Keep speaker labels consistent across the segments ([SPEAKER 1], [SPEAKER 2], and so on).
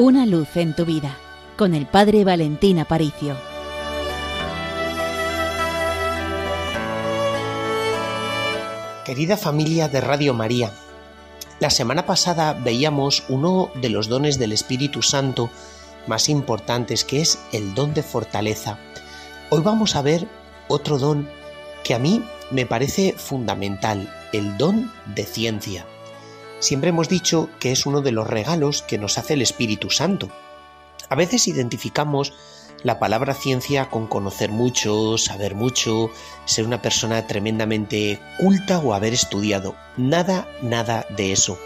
[SPEAKER 1] Una luz en tu vida con el Padre Valentín Aparicio.
[SPEAKER 2] Querida familia de Radio María, la semana pasada veíamos uno de los dones del Espíritu Santo más importantes que es el don de fortaleza. Hoy vamos a ver otro don que a mí me parece fundamental, el don de ciencia. Siempre hemos dicho que es uno de los regalos que nos hace el Espíritu Santo. A veces identificamos la palabra ciencia con conocer mucho, saber mucho, ser una persona tremendamente culta o haber estudiado. Nada, nada de eso.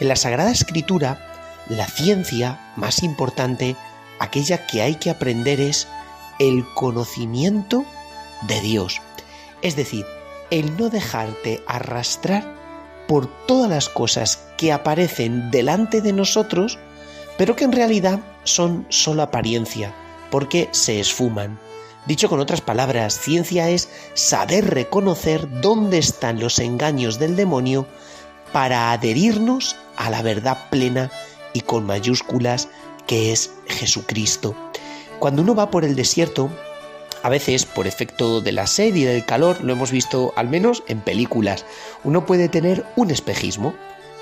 [SPEAKER 2] En la Sagrada Escritura, la ciencia más importante, aquella que hay que aprender es el conocimiento de Dios. Es decir, el no dejarte arrastrar por todas las cosas que aparecen delante de nosotros, pero que en realidad son solo apariencia, porque se esfuman. Dicho con otras palabras, ciencia es saber reconocer dónde están los engaños del demonio para adherirnos a la verdad plena y con mayúsculas que es Jesucristo. Cuando uno va por el desierto, a veces, por efecto de la sed y del calor, lo hemos visto al menos en películas, uno puede tener un espejismo.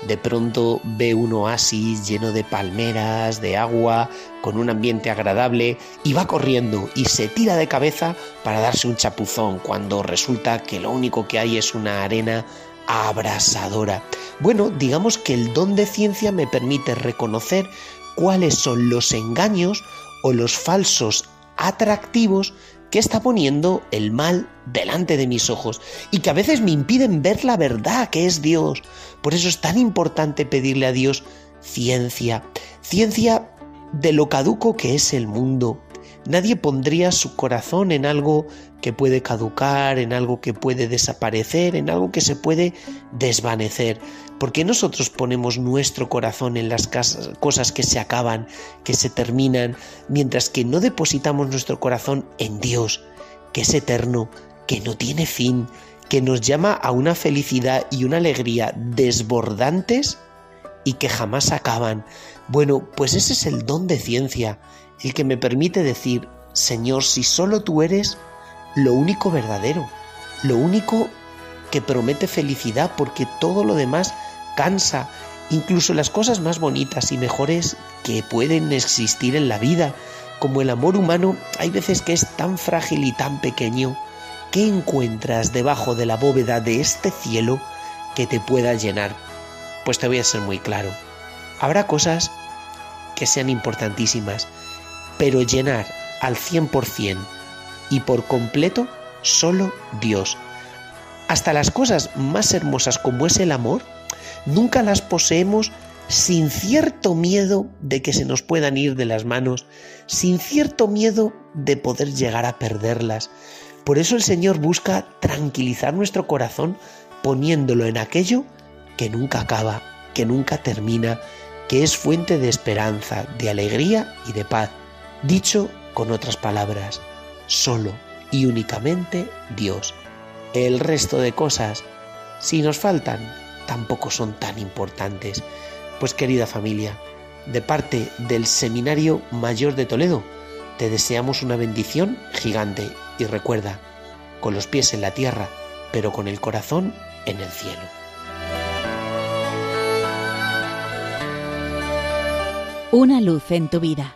[SPEAKER 2] De pronto ve un oasis lleno de palmeras, de agua, con un ambiente agradable, y va corriendo y se tira de cabeza para darse un chapuzón, cuando resulta que lo único que hay es una arena abrasadora. Bueno, digamos que el don de ciencia me permite reconocer cuáles son los engaños o los falsos atractivos que está poniendo el mal delante de mis ojos y que a veces me impiden ver la verdad que es Dios. Por eso es tan importante pedirle a Dios ciencia, ciencia de lo caduco que es el mundo. Nadie pondría su corazón en algo que puede caducar, en algo que puede desaparecer, en algo que se puede desvanecer. ¿Por qué nosotros ponemos nuestro corazón en las cosas que se acaban, que se terminan, mientras que no depositamos nuestro corazón en Dios, que es eterno, que no tiene fin, que nos llama a una felicidad y una alegría desbordantes y que jamás acaban? Bueno, pues ese es el don de ciencia, el que me permite decir, Señor, si solo tú eres lo único verdadero, lo único que promete felicidad, porque todo lo demás cansa, incluso las cosas más bonitas y mejores que pueden existir en la vida, como el amor humano, hay veces que es tan frágil y tan pequeño. ¿Qué encuentras debajo de la bóveda de este cielo que te pueda llenar? Pues te voy a ser muy claro. Habrá cosas que sean importantísimas, pero llenar al 100% y por completo solo Dios. Hasta las cosas más hermosas como es el amor, nunca las poseemos sin cierto miedo de que se nos puedan ir de las manos, sin cierto miedo de poder llegar a perderlas. Por eso el Señor busca tranquilizar nuestro corazón poniéndolo en aquello que nunca acaba, que nunca termina, que es fuente de esperanza, de alegría y de paz. Dicho con otras palabras, solo y únicamente Dios. El resto de cosas, si nos faltan, tampoco son tan importantes. Pues querida familia, de parte del Seminario Mayor de Toledo, te deseamos una bendición gigante y recuerda, con los pies en la tierra, pero con el corazón en el cielo.
[SPEAKER 1] Una luz en tu vida,